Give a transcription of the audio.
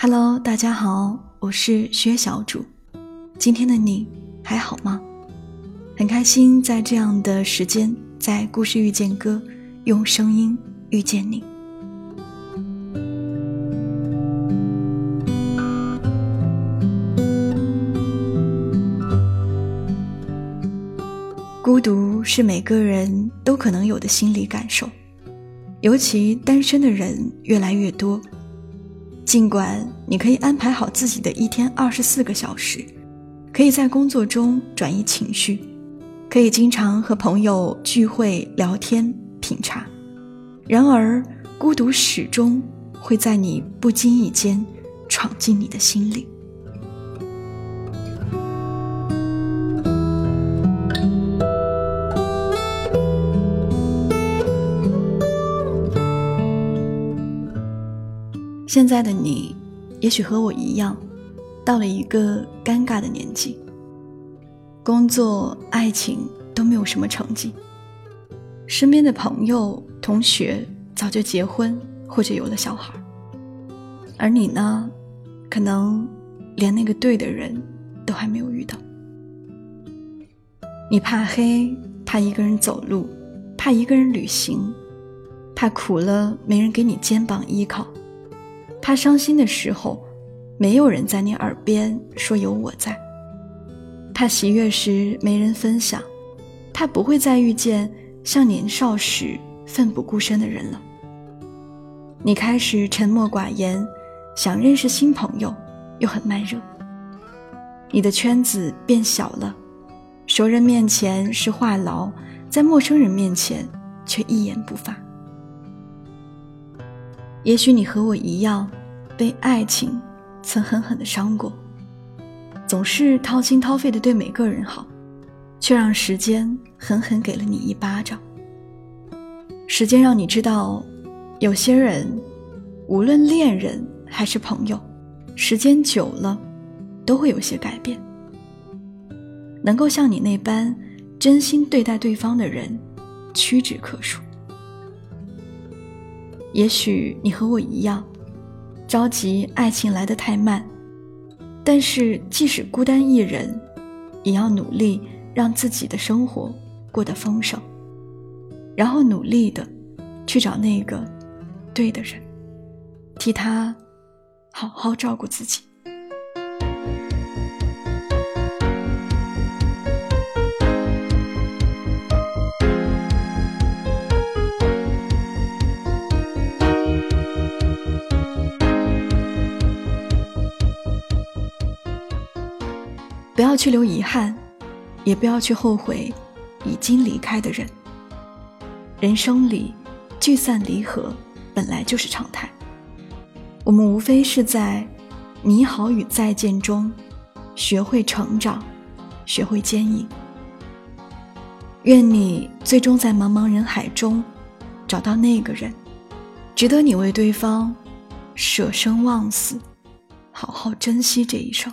哈喽，大家好我是薛小主。今天的你还好吗？很开心在这样的时间，在故事遇见歌，用声音遇见你。孤独是每个人都可能有的心理感受，尤其单身的人越来越多。尽管你可以安排好自己的一天二十四个小时，可以在工作中转移情绪，可以经常和朋友聚会聊天品茶，然而孤独始终会在你不经意间闯进你的心里。现在的你，也许和我一样，到了一个尴尬的年纪，工作、爱情都没有什么成绩，身边的朋友、同学早就结婚或者有了小孩，而你呢，可能连那个对的人都还没有遇到。你怕黑，怕一个人走路，怕一个人旅行，怕苦了没人给你肩膀依靠。他伤心的时候，没有人在你耳边说有我在；他喜悦时没人分享，他不会再遇见像年少时奋不顾身的人了。你开始沉默寡言，想认识新朋友，又很慢热。你的圈子变小了，熟人面前是话痨，在陌生人面前却一言不发。也许你和我一样，被爱情曾狠狠的伤过，总是掏心掏肺的对每个人好，却让时间狠狠给了你一巴掌。时间让你知道，有些人，无论恋人还是朋友，时间久了，都会有些改变。能够像你那般真心对待对方的人，屈指可数。也许你和我一样，着急爱情来得太慢，但是即使孤单一人，也要努力让自己的生活过得丰盛，然后努力的去找那个对的人，替他好好照顾自己。不要去留遗憾，也不要去后悔已经离开的人。人生里，聚散离合本来就是常态。我们无非是在你好与再见中，学会成长，学会坚毅。愿你最终在茫茫人海中，找到那个人，值得你为对方舍生忘死，好好珍惜这一生。